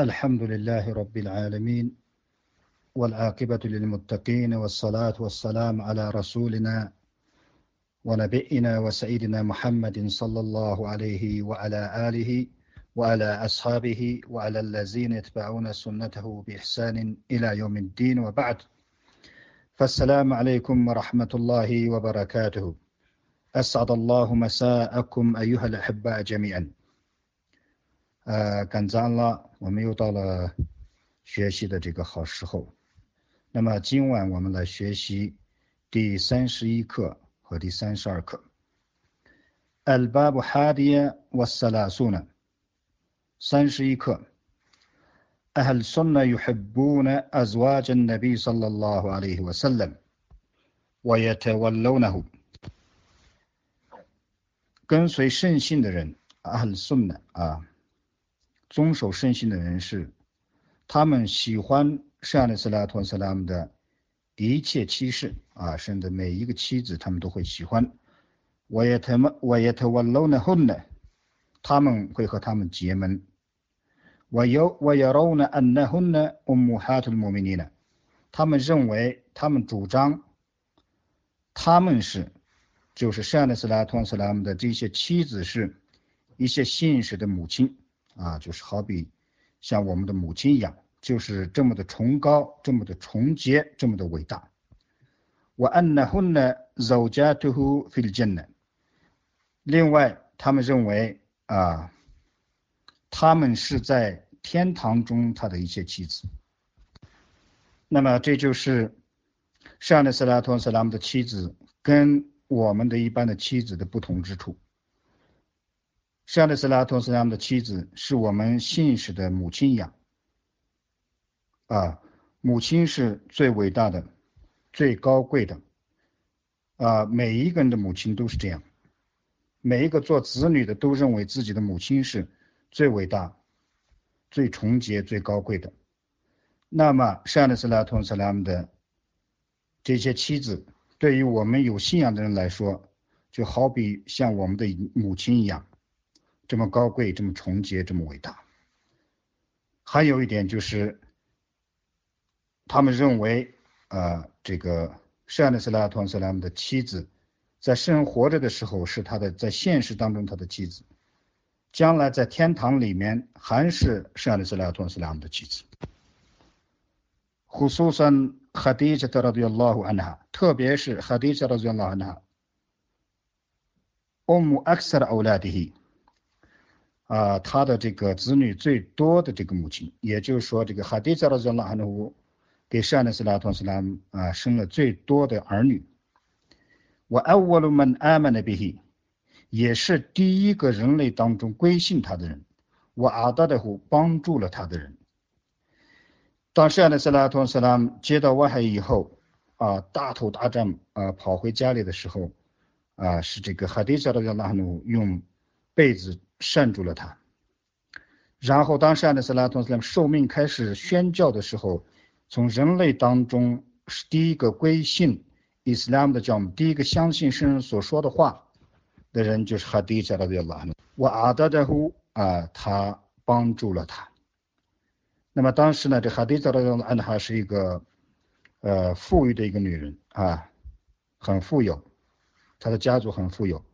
الحمد لله رب العالمين والعاقبة للمتقين والصلاة والسلام على رسولنا ونبينا وسيدنا محمد صلى الله عليه وعلى آله وعلى أصحابه وعلى الذين يتبعون سنته بإحسان إلى يوم الدين وبعد. فالسلام عليكم ورحمة الله وبركاته. أسعد الله مساءكم أيها الأحباء جميعا. 呃，感赞了，我们又到了学习的这个好时候。那么今晚我们来学习第三十一课和第三十二课。الباب حادية والثلاثون 三十一课。أهل السنة يحبون أزواج النبي صلى الله عليه وسلم ويتولونه 跟随圣信的人，أهل السنة 啊。 遵守圣信的人士，他们喜欢圣的斯拉托斯拉姆的一切妻室啊，甚至每一个妻子，他们都会喜欢。我也他们，我也他我搂呢后呢，他们会和他们结盟。我有我也搂呢安呢后呢，我母哈图穆米尼呢，他们认为，他们主张，他们是，就是圣的斯拉托斯拉姆的这些妻子是一些信使的母亲。啊，就是好比像我们的母亲一样，就是这么的崇高，这么的纯洁，这么的伟大。我安那婚呢，肉家都乎费了劲呢。另外，他们认为啊，他们是在天堂中他的一些妻子。那么，这就是上的斯拉托斯拉姆的妻子跟我们的一般的妻子的不同之处。夏利斯拉托斯拉姆的妻子是我们信使的母亲一样，啊，母亲是最伟大的、最高贵的，啊，每一个人的母亲都是这样，每一个做子女的都认为自己的母亲是最伟大、最纯洁、最高贵的。那么，夏利斯拉托斯拉姆的这些妻子，对于我们有信仰的人来说，就好比像我们的母亲一样。这么高贵，这么纯洁，这么伟大。还有一点就是，他们认为，啊，这个圣安斯拉托斯拉姆的妻子，在圣人活着的时候是他的，在现实当中他的妻子，将来在天堂里面还是圣安斯拉托斯拉姆的妻子。胡苏珊哈迪加特拉迪亚拉胡安啊，他的这个子女最多的这个母亲，也就是说，这个哈迪扎拉热拉哈努给善的斯拉托斯拉啊生了最多的儿女。我艾沃鲁曼阿曼的比希，也是第一个人类当中归信他的人。我阿达的乎帮助了他的人。当善的斯拉托斯拉接到外海以后，啊，大头大战啊，跑回家里的时候，啊，是这个哈迪扎拉热拉哈努用被子。善住了他，然后当善的斯拉托斯拉姆受命开始宣教的时候，从人类当中是第一个归信伊斯兰的教母，第一个相信圣人所说的话的人就是哈迪加拉的拉努。我阿达德呼啊，他帮助了他。那么当时呢，这哈迪加拉的拉努还是一个呃富裕的一个女人啊，很富有，她的家族很富有。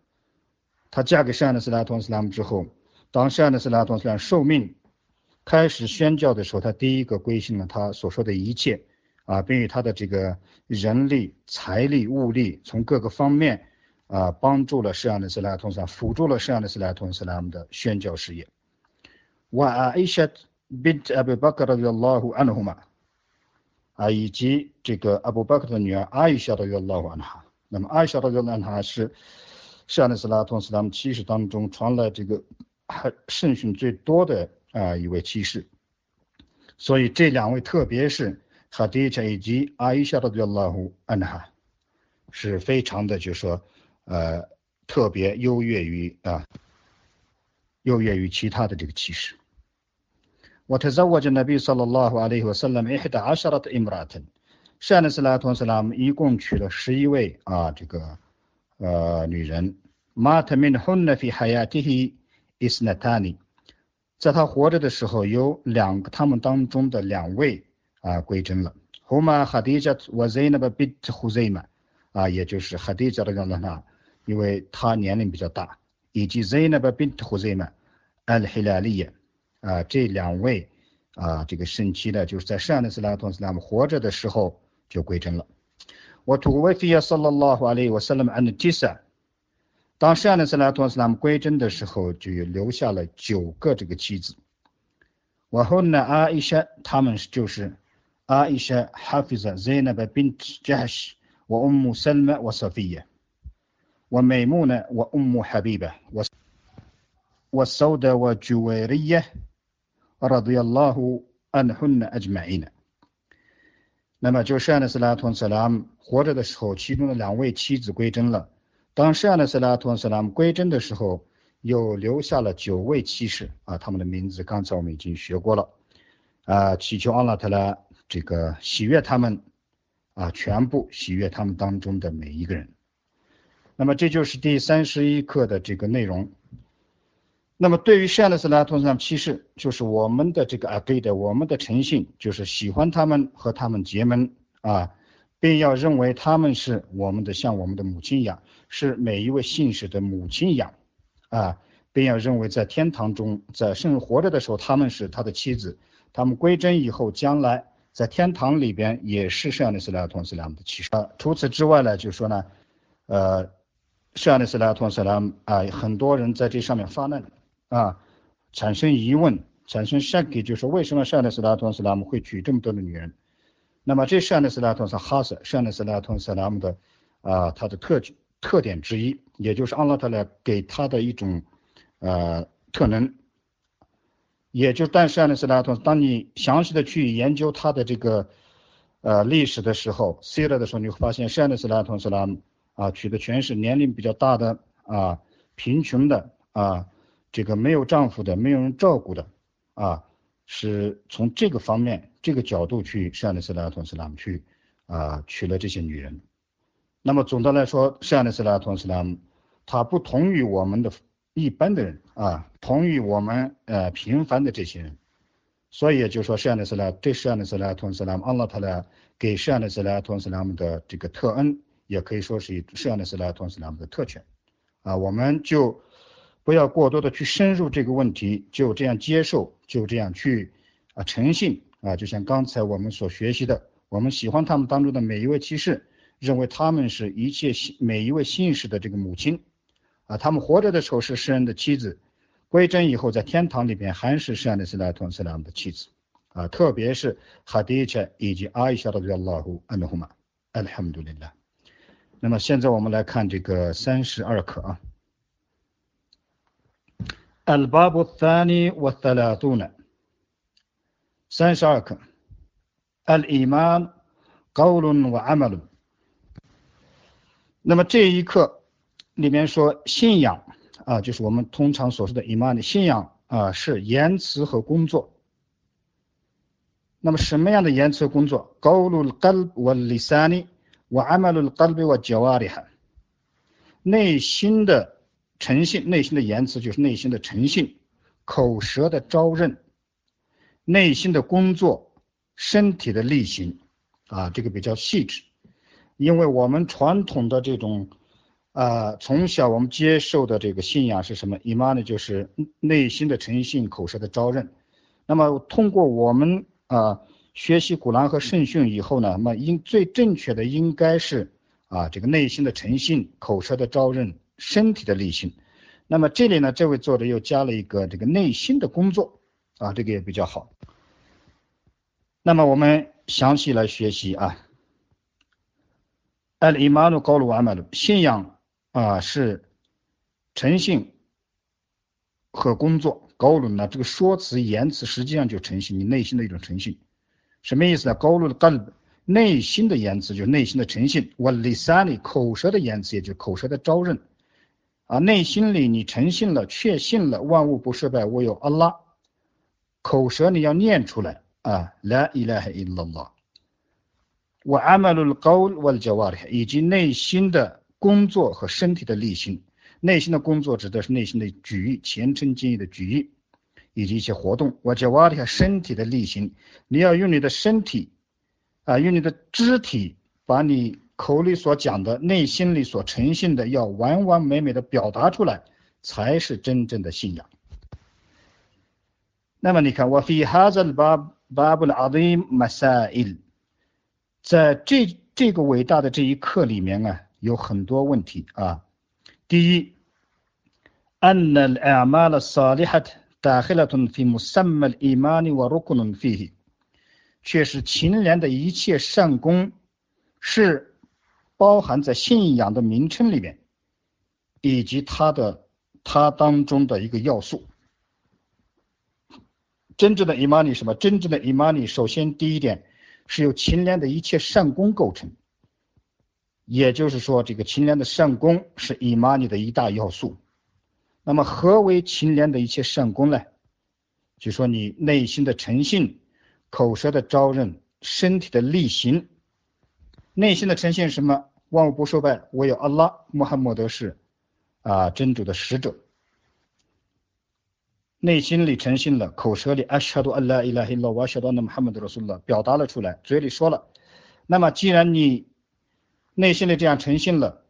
她嫁给圣安斯拉托斯拉姆之后，当圣安斯拉托斯拉姆受命开始宣教的时候，他第一个归信了他所说的一切啊，并以他的这个人力、财力、物力，从各个方面啊，帮助了圣安斯拉托斯拉姆，辅助了圣安斯拉托斯拉姆的宣教事业。啊，以及这个阿布巴克的女儿阿伊莎的约拉胡安哈，那么阿伊莎的约拉胡哈是。夏内斯拉同斯他们七世当中传来这个还圣训最多的啊一位七世，所以这两位特别是哈迪恰以及阿伊夏的叫拉胡安哈，是非常的就说呃特别优越于啊优越于其他的这个七世。我特在我这那边说了拉胡阿里和萨拉米哈达阿沙拉的伊姆拉特，夏内斯拉同斯拉姆一共娶了十一位啊这个。呃女人。在她活着的时候有两个们当中的两位啊归真了。啊也就是 hadija 的人呢因为她年龄比较大以及 zenabbit houssain and hilariya 啊这两位啊这个圣妻呢就是在 san 拉同斯拉姆活着的时候就归真了。我土卫费 صلى الله عليه وسلم عن تسع 当圣的斯拉托斯拉姆归真的时候，就留下了九个这个妻子。我后呢，阿伊莎他们就是阿伊莎、哈菲扎、Zainab bint Jahsh、我 Umm Salma、我 Safiya、我美木呢，我 Umm Habiba、我我 Sauda、我 Juwairiya رضي الله عنهن أجمعين。 那么就圣的斯拉托斯拉姆活着的时候，其中的两位妻子归真了。当圣的斯拉托斯拉姆归真的时候，又留下了九位妻室啊，他们的名字刚才我们已经学过了啊，祈求阿拉特拉这个喜悦他们啊，全部喜悦他们当中的每一个人。那么这就是第三十一课的这个内容。那么对于圣的斯拉托斯拉姆妻室，就是我们的这个啊，对的，我们的诚信就是喜欢他们和他们结盟啊，并要认为他们是我们的像我们的母亲一样。是每一位信使的母亲一样，啊，并要认为在天堂中，在圣活着的时候，他们是他的妻子，他们归真以后，将来在天堂里边也是圣安斯拉同斯拉姆的妻室。啊，除此之外呢，就说呢，呃，圣安斯拉同斯拉啊，很多人在这上面发难啊，产生疑问，产生 Shake，就是为什么 Shane's Latent Islam 会娶这么多的女人。那么这 Shane's Latent Islam 是 Hase，Shane's Latent Islam 的啊，它的特特点之一，也就是 Alat 来给它的一种呃，特征。也就但 Shane's Latent 当你详细的去研究它的这个呃，历史的时候，Sila 的时候你会发现 Shane's Latent Islam 啊，娶的全是年龄比较大的啊，贫穷的啊。这个没有丈夫的，没有人照顾的啊，是从这个方面这个角度去圣的斯拉同斯拉姆去啊娶了这些女人。那么总的来说，善的斯拉同斯拉姆，他不同于我们的一般的人啊，同于我们呃平凡的这些人，所以也就是说，善的斯拉对善的斯拉同斯拉姆，阿拉他来给善的斯拉同斯拉姆的这个特恩，也可以说是以善的斯拉同斯拉姆的特权啊，我们就不要过多的去深入这个问题，就这样接受，就这样去啊诚信啊，就像刚才我们所学习的，我们喜欢他们当中的每一位骑士。认为他们是一切信每一位信士的这个母亲啊，他们活着的时候是诗人的妻子，归真以后在天堂里边还是圣的斯拉托斯拉姆的妻子啊，特别是哈迪恰以及阿伊莎的安拉胡安德胡玛，阿拉哈姆杜林。那么现在我们来看这个三十二课啊。الباب الثاني والثلاثون 三十二课 الإيمان قول وعمل 那么这一课里面说信仰啊，就是我们通常所说的 iman 的信仰啊，是言辞和工作。那么什么样的言辞工作？قول القلب واللسان وعمل القلب والجوارح。内心的 诚信，内心的言辞就是内心的诚信，口舌的招认，内心的工作，身体的力行啊，这个比较细致。因为我们传统的这种，啊，从小我们接受的这个信仰是什么？伊玛呢，就是内心的诚信，口舌的招认。那么通过我们啊学习古兰和圣训以后呢，那么应最正确的应该是啊这个内心的诚信，口舌的招认，身体的力行。那么这里呢，这位作者又加了一个这个内心的工作啊，这个也比较好。那么我们详细来学习啊。al imanu q a l u amalu，信仰啊是诚信和工作。高鲁呢，这个说辞言辞实际上就诚信，你内心的一种诚信。什么意思呢？高鲁的 qalb，内心的言辞就是内心的诚信。我 lisani，口舌的言辞也就口舌的招认。啊，内心里你诚信了，确信了万物不胜败，我有阿拉。口舌你要念出来啊，la ilaha illallah。我 amalul qawl wal jawarih，以及内心的工作和身体的力行。内心的工作指的是内心的举意，虔诚敬意的举意，以及一些活动。我叫瓦里身体的力行，你要用你的身体啊，用你的肢体，把你口里所讲的、内心里所呈现的，要完完美美的表达出来，才是真正的信仰。那么你看，我 في هذا الباب باب العظيم مسائل，在这这个伟大的这一课里面啊，有很多问题啊。第一，أن الأعمال الصالحة داخلة في مسمى الإيمان وركن فيه，确实秦良的一切善功是 包含在信仰的名称里面，以及它的它当中的一个要素。真正的伊玛尼什么？真正的伊玛尼，首先第一点是由秦良的一切善功构成，也就是说，这个秦良的善功是伊玛尼的一大要素。那么，何为勤良的一切善功呢？就说你内心的诚信、口舌的招认、身体的力行。内心的诚信什么？万物不受拜，唯有阿拉穆罕默德是啊真主的使者。内心里诚信了，口舌里阿沙杜安拉伊拉希拉瓦沙杜那穆罕默德说了，表达了出来，嘴里说了。那么既然你内心里这样诚信了，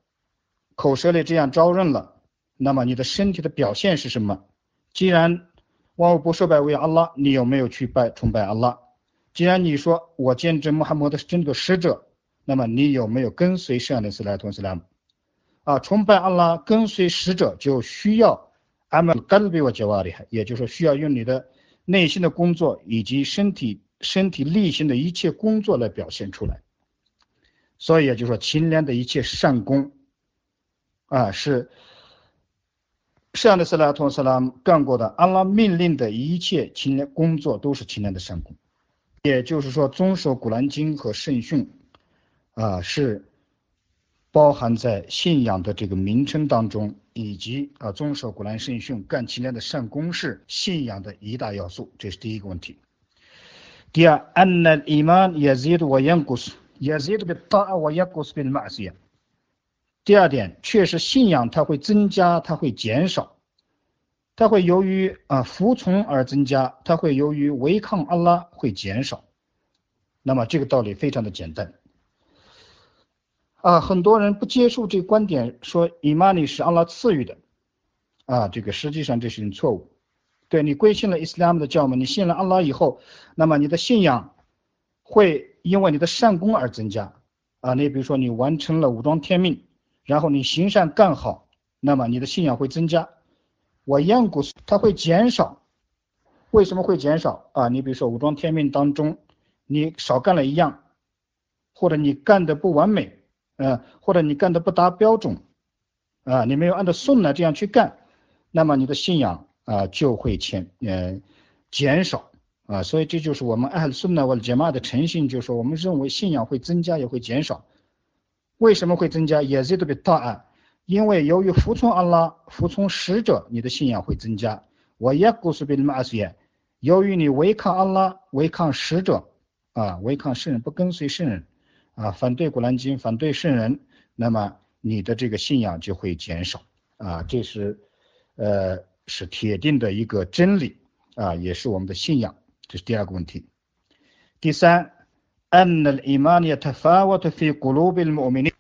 口舌里这样招认了，那么你的身体的表现是什么？既然万物不受拜为阿拉，你有没有去拜崇拜阿拉？既然你说我见证穆罕默德是真主的使者，那么你有没有跟随圣安德斯莱托斯拉姆？啊，崇拜阿拉，跟随使者就需要。阿曼干比我叫瓦里海，也就是说需要用你的内心的工作以及身体身体力行的一切工作来表现出来。所以也就是说，秦良的一切善功啊，是圣的斯莱托斯拉干过的。阿拉命令的一切秦良工作都是秦良的善功。也就是说，遵守古兰经和圣训啊，是包含在信仰的这个名称当中。以及啊，遵守古兰圣训、干其他的善功是信仰的一大要素，这是第一个问题。第二，أن الإيمان يزيد وينقص يزيد بالطاعة وينقص بالمعصية。第二点，确实信仰它会增加，它会减少，它会由于啊服从而增加，它会由于违抗阿拉会减少。那么这个道理非常的简单。 啊，很多人不接受这观点，说伊玛尼是阿拉赐予的，啊，这个实际上这是种错误。对你归信了伊斯兰的教门，你信了阿拉以后，那么你的信仰会因为你的善功而增加。啊，你比如说你完成了武装天命，然后你行善干好，那么你的信仰会增加。我验过，它会减少。为什么会减少？啊，你比如说武装天命当中，你少干了一样，或者你干的不完美。呃，或者你干的不达标准，啊，你没有按照顺呢这样去干，那么你的信仰啊就会减呃减少啊，所以这就是我们按顺呢我的解码的诚信，就是说我们认为信仰会增加也会减少，为什么会增加？也是特别大啊，因为由于服从阿拉，服从使者，你的信仰会增加。我也告诉别人嘛些，由于你违抗阿拉，违抗使者啊，违抗圣人，不跟随圣人。啊，反对古兰经，反对圣人，那么你的这个信仰就会减少啊，这是呃是铁定的一个真理啊，也是我们的信仰，这是第二个问题。第三，أن الإيمان يتفاوت في قلوب المؤمنين。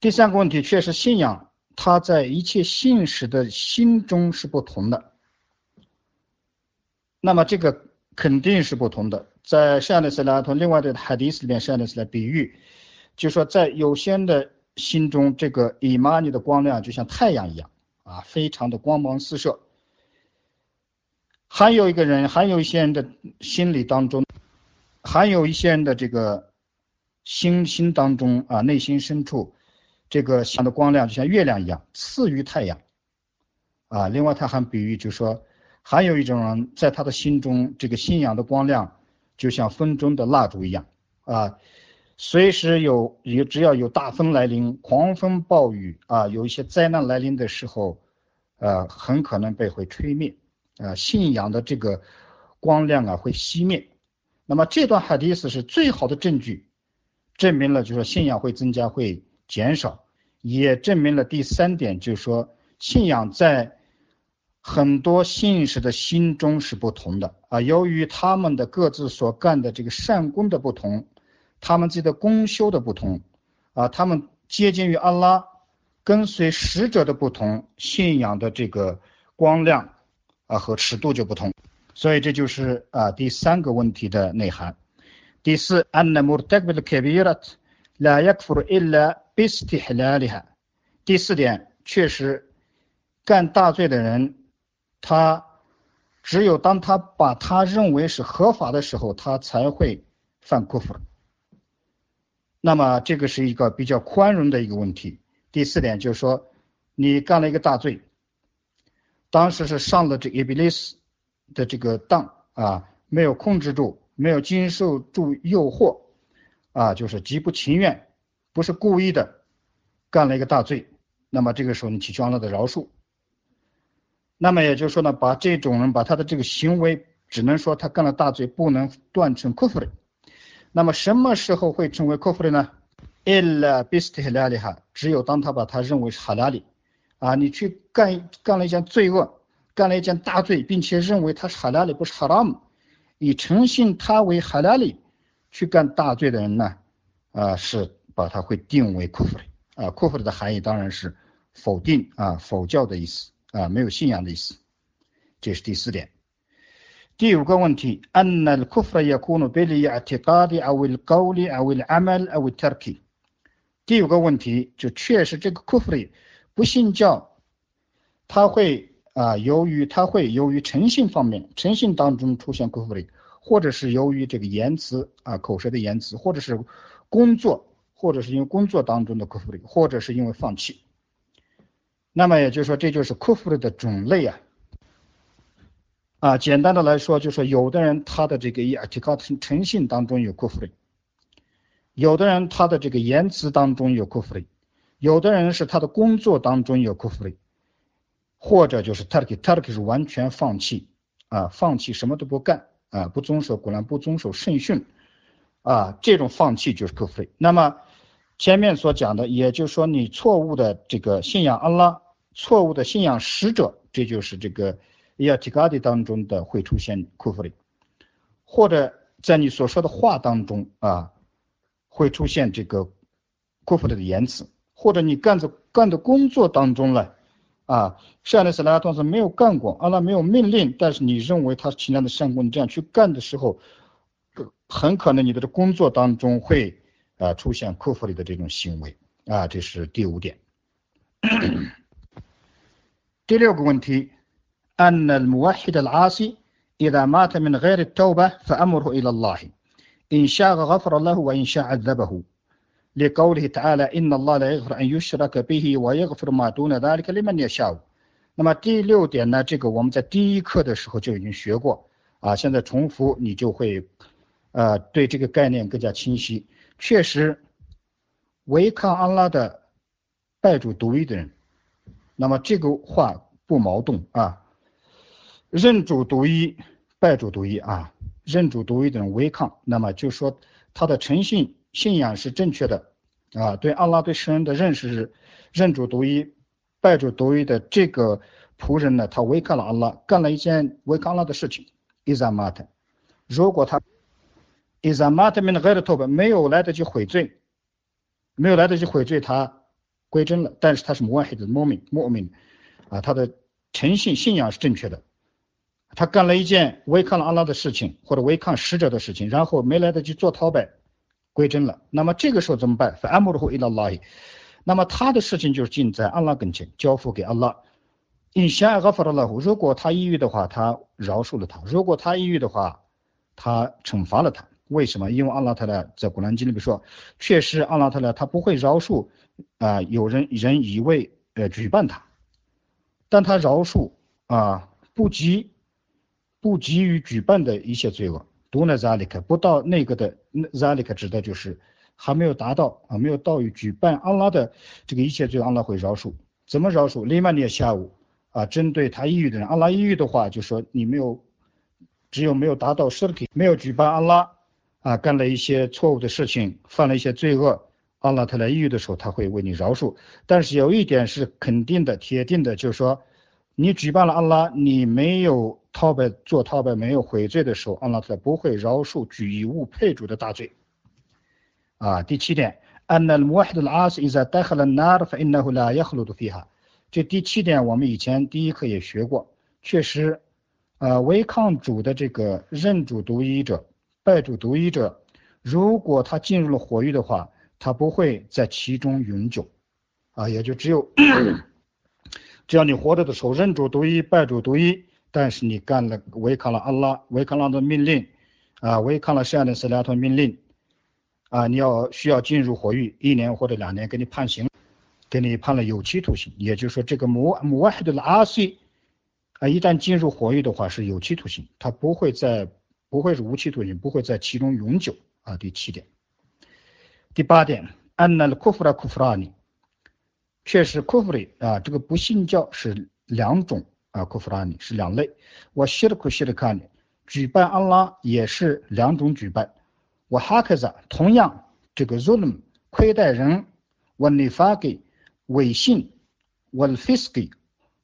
第三个问题，确实信仰它在一切信使的心中是不同的，那么这个肯定是不同的。 在善的斯拉同另外的海迪斯里面，善的斯来比喻，就说在有些人的心中，这个伊玛尼的光亮就像太阳一样啊，非常的光芒四射。还有一个人，还有一些人的心理当中，还有一些人的这个心心当中啊，内心深处，这个想的光亮就像月亮一样，次于太阳啊。另外他还比喻，就说还有一种人在他的心中，这个信仰的光亮。就像风中的蜡烛一样啊，随时有有只要有大风来临、狂风暴雨啊，有一些灾难来临的时候，呃，很可能被会吹灭啊，信仰的这个光亮啊会熄灭。那么这段海迪斯是最好的证据，证明了就是说信仰会增加会减少，也证明了第三点就是说信仰在很多信士的心中是不同的啊，由于他们的各自所干的这个善功的不同，他们自己的功修的不同啊，他们接近于安拉，跟随使者的不同，信仰的这个光亮啊和尺度就不同，所以这就是啊第三个问题的内涵。第四，أن مرتكب الكبيرة لا يكفر إلا باستحلالها。第四点，确实干大罪的人。 他只有当他把他认为是合法的时候，他才会犯过犯。那么这个是一个比较宽容的一个问题。第四点就是说，你干了一个大罪，当时是上了这伊比利斯的这个当啊，没有控制住，没有经受住诱惑啊，就是极不情愿，不是故意的，干了一个大罪。那么这个时候你祈求了的饶恕。那么也就是说呢，把这种人把他的这个行为，只能说他干了大罪，不能断成 kufr。那么什么时候会成为 kufr 呢？illa b i s t h l a l i h a 只有当他把他认为是 halali，啊，你去干干了一件罪恶，干了一件大罪，并且认为他是 halali 不是 haram，以诚信他为 halali 去干大罪的人呢，啊，是把他会定为 kufr。啊，kufr 的含义当然是否定啊，否教的意思。啊，没有信仰的意思，这是第四点。第五个问题，أن الكفر يكون بالاعتقاد أو القول أو العمل أو الترك。第五个问题就确实这个 kufr 不信教，他会啊，由于他会由于诚信方面，诚信当中出现 kufr，或者是由于这个言辞啊，口舌的言辞，或者是工作，或者是因为工作当中的 kufr，或者是因为放弃。 那么也就是说，这就是库弗的种类啊。啊，简单的来说，就是有的人他的这个以提高诚诚信当中有库弗里，有的人他的这个言辞当中有库弗里，有的人是他的工作当中有库弗里，或者就是 turkey turkey 是完全放弃啊，放弃什么都不干啊，不遵守果然，不遵守圣训啊，这种放弃就是库弗里。那么。前面所讲的，也就是说，你错误的这个信仰安拉，错误的信仰使者，这就是这个亚提嘎迪当中的会出现库弗里，或者在你所说的话当中啊，会出现这个库弗里的言辞，或者你干着干的工作当中了啊，善的斯拉同时没有干过，阿拉没有命令，但是你认为他其他的善功，你这样去干的时候，很可能你的工作当中会。啊，出现库弗里的这种行为啊，这是第五点。第六个问题，أن الموحد العاصي إذا مات من غير التوبة فأمره إلى الله إن شاء غفر له وإن شاء عذبه لقوله تعالى إن الله لا يغفر أن يشرك به ويغفر ما دون ذلك لمن يشاء。那么第六点呢，这个我们在第一课的时候就已经学过啊，现在重复你就会呃对这个概念更加清晰。 确实，违抗安拉的拜主独一的人，那么这个话不矛盾啊。认主独一，拜主独一啊，认主独一的人违抗，那么就说他的诚信信仰是正确的啊，对安拉对圣人的认识是认主独一，拜主独一的这个仆人呢，他违抗了安拉，干了一件违抗安拉的事情。伊扎马特，如果他。伊萨马特米的盖的托本没有来得及悔罪，没有来得及悔罪，他归真了。但是他是摩黑的莫名莫名啊，他的诚信信仰是正确的。他干了一件违抗了阿拉的事情，或者违抗使者的事情，然后没来得及做逃拜，归真了。那么这个时候怎么办？反阿姆鲁胡伊拉拉伊。那么他的事情就是尽在阿拉跟前，交付给阿拉。因想阿法的拉胡，如果他抑郁的话，他饶恕了他；如果他抑郁的话，他惩罚了他。为什么？因为阿拉特勒在古兰经里面说，确实阿拉特勒他不会饶恕啊，有人人以为呃举办他，但他饶恕啊不及不急于举办的一些罪恶。读那扎里克不到那个的扎里克指的就是还没有达到啊没有到于举办阿拉的这个一切罪，阿拉会饶恕。怎么饶恕？利曼尼下午啊，针对他抑郁的人，阿拉抑郁的话，就说你没有只有没有达到 s h i 没有举办阿拉。啊，干了一些错误的事情，犯了一些罪恶，阿拉特来抑郁的时候，他会为你饶恕。但是有一点是肯定的、铁定的，就是说， 你举办了阿拉，你没有逃白做逃白，没有悔罪的时候，阿拉才不会饶恕举以物配主的大罪。啊，第七点，أن الموحد العاصي إذا دخل النار فإنه لا يخلد فيها。这第七点我们以前第一课也学过，确实，呃，违抗主的这个认主独一者、 拜主独一者，如果他进入了火狱的话，他不会在其中永久，啊，也就只有，只要你活着的时候认主独一、拜主独一，但是你干了违抗了阿拉、违抗了的命令，啊，违抗了善的斯拉托命令。啊，你要需要进入火狱一年或者两年，给你判刑，给你判了有期徒刑。也就是说，这个摩摩外的阿西啊，一旦进入火狱的话是有期徒刑，他不会在不会是无期徒刑，不会在其中永久啊。第七点，第八点，安那库弗拉库弗拉尼，确实库弗里啊，这个不信教是两种啊，库弗拉尼是两类。我希的库希的卡尼，举办安拉也是两种举办。我哈克子同样这个 zulm 亏待人，我尼发给违信，我 fisky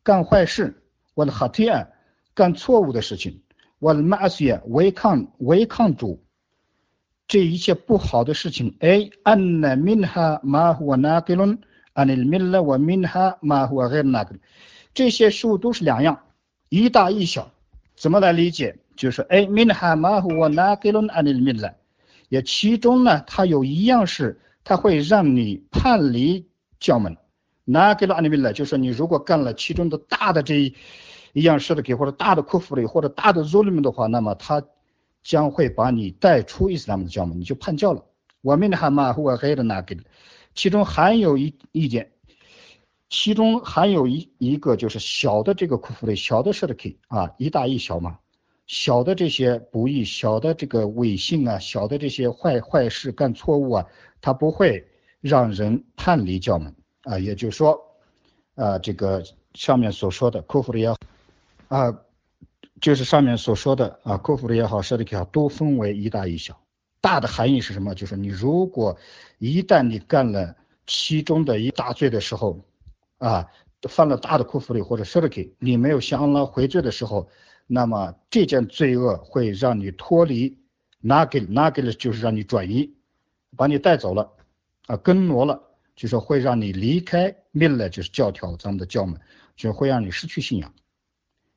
干坏事，我的哈提安干错误的事情，我的马斯耶违抗违抗主，这一切不好的事情。哎，安那明哈马胡纳格伦，安尼明了我明哈马胡格纳格，这些事物都是两样，一大一小。怎么来理解？就是哎，明哈马胡纳格伦，安尼明了。也其中呢，它有一样是，它会让你叛离教门。拿给了阿尼米勒，就是你如果干了其中的大的这一一样事的给或者大的库弗里或者大的 zulm 的话，那么他将会把你带出伊斯兰的教门，你就叛教了。我们的哈马或黑的拿给，其中还有一一点，其中还有一一个就是小的这个库弗里，小的事的给啊，一大一小嘛。小的这些不义，小的这个违信啊，小的这些坏坏事干错误啊，他不会让人叛离教门啊。也就是说，啊，这个上面所说的库弗里也好，啊，就是上面所说的啊，库弗里也好，舍利克也好，都分为一大一小。大的含义是什么？就是你如果一旦你干了其中的一大罪的时候，啊，犯了大的库弗里或者舍利克，你没有向拉回罪的时候。那么这件罪恶会让你脱离，拿给拿给了就是让你转移，把你带走了，啊，跟挪了，就是会让你离开命了，就是教条咱们的教门，就会让你失去信仰。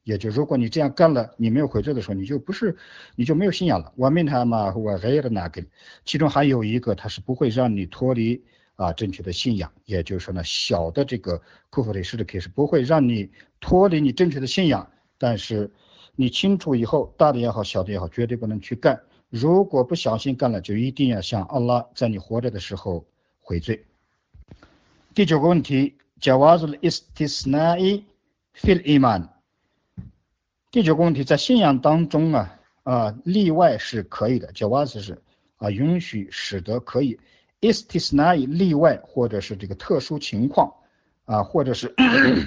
也就如果你这样干了，你没有悔罪的时候，你就不是，你就没有信仰了。我命他嘛，我还有拿给，其中还有一个，它是不会让你脱离啊正确的信仰。也就是说呢，小的这个库弗里斯的 K 是不会让你脱离你正确的信仰，但是。你清楚以后，大的也好，小的也好，绝对不能去干。如果不小心干了，就一定要向阿拉在你活着的时候悔罪。第九个问题：Jawaz istisnai fil iman。第九个问题，在信仰当中啊啊，例外是可以的叫 was 是啊允许使得可以，istisnai 例外或者是这个特殊情况啊，或者是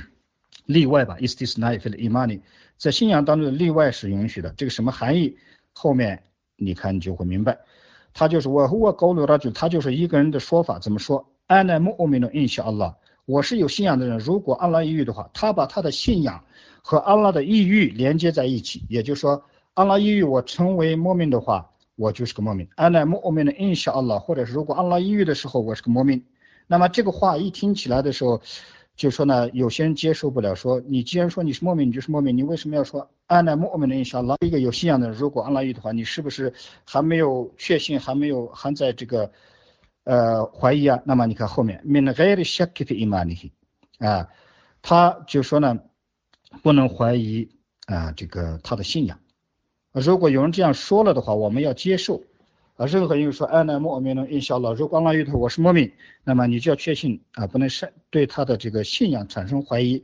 例外吧，istisnai fil iman。在信仰当中的例外是允许的，这个什么含义？后面你看你就会明白，他就是我我高罗拉就他就是一个人的说法，怎么说？安奈穆欧米诺印下阿拉，我是有信仰的人，如果阿拉抑郁的话，他把他的信仰和安拉的抑郁连接在一起，也就是说，安拉抑郁我成为莫名的话，我就是个莫名。安奈穆欧米诺印下阿拉，或者是如果安拉抑郁的时候，我是个莫名，那么这个话一听起来的时候。就说呢，有些人接受不了，说你既然说你是莫名，你就是莫名，你为什么要说安拉莫名的印象？拉一个有信仰的人，如果安拉语的话，你是不是还没有确信，还没有还在这个呃怀疑啊？那么你看后面，min ghairi shakki fi imanihi，啊，他就说呢，不能怀疑啊这个他的信仰。如果有人这样说了的话，我们要接受。啊，任何人说安那莫名能印小了，如果阿拉头我是莫名，那么你就要确信啊，不能是对他的这个信仰产生怀疑，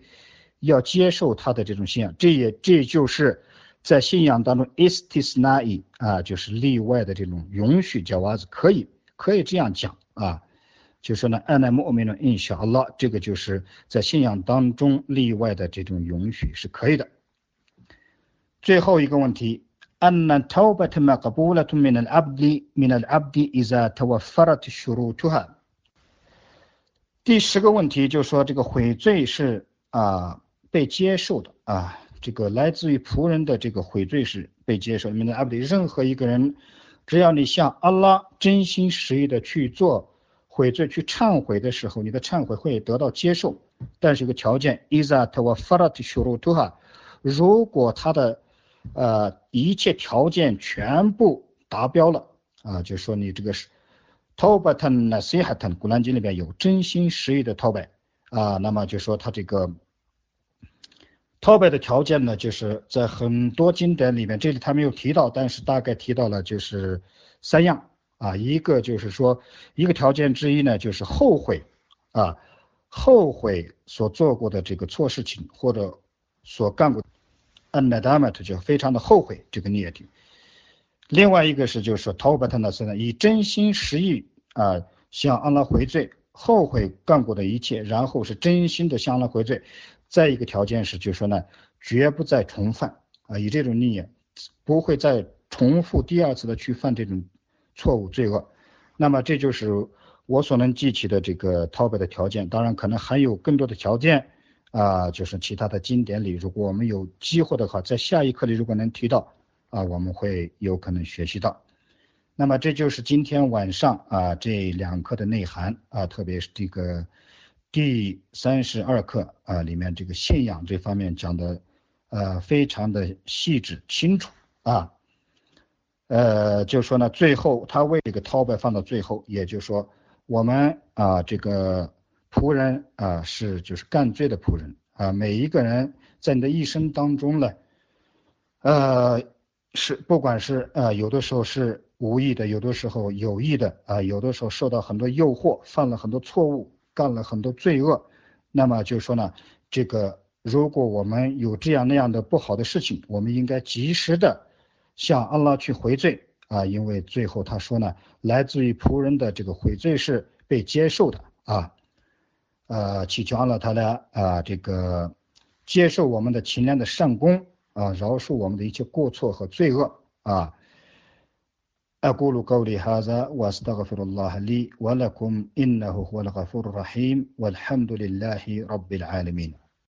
要接受他的这种信仰。这也这就是在信仰当中 istisnai 啊，就是例外的这种允许，叫娃子可以可以这样讲啊，就说呢，安奈穆米诺印沙拉，这个就是在信仰当中例外的这种允许是可以的。最后一个问题，安奈托巴特马格布拉图阿布迪米阿布迪伊扎托瓦法拉特修鲁图哈。第十个问题就是说，这个悔罪是啊被接受的啊，这个来自于仆人的这个悔罪是被接受的。米纳阿布迪，任何一个人，只要你向阿拉真心实意的去做。悔罪、去忏悔的时候，你的忏悔会得到接受。但是有个条件，isat 我 farat shurutuha，如果他的呃一切条件全部达标了啊，就说你这个是 tobatan nasihatan，古兰经里边有真心实意的 tobat 啊，那么就说他这个。套白的条件呢，就是在很多经典里面，这里他没有提到，但是大概提到了就是三样啊，一个就是说一个条件之一呢，就是后悔啊，后悔所做过的这个错事情或者所干过，anadamat 就非常的后悔这个孽体。另外一个是就是说 t o b a t a n a s 以真心实意啊向安拉回罪，后悔干过的一切，然后是真心的向安拉回罪。再一个条件是，就是说呢，绝不再重犯啊，以这种孽，不会再重复第二次的去犯这种错误罪恶。那么这就是我所能记起的这个逃白的条件。当然，可能还有更多的条件啊，就是其他的经典里，如果我们有机会的话，在下一课里如果能提到啊，我们会有可能学习到。那么这就是今天晚上啊这两课的内涵啊，特别是这个。第三十二课啊，里面这个信仰这方面讲的呃非常的细致清楚啊，呃就说呢，最后他为这个涛白放到最后，也就是说我们啊这个仆人啊是就是干罪的仆人啊，每一个人在你的一生当中呢，呃是不管是呃有的时候是无意的，有的时候有意的啊，有的时候受到很多诱惑，犯了很多错误。干了很多罪恶，那么就说呢，这个如果我们有这样那样的不好的事情，我们应该及时的向安拉去回罪啊，因为最后他说呢，来自于仆人的这个悔罪是被接受的啊，呃，祈求安拉他呢啊这个接受我们的勤练的善功啊，饶恕我们的一切过错和罪恶啊。أقول قولي هذا وأستغفر الله لي ولكم إنه هو الغفور الرحيم والحمد لله رب العالمين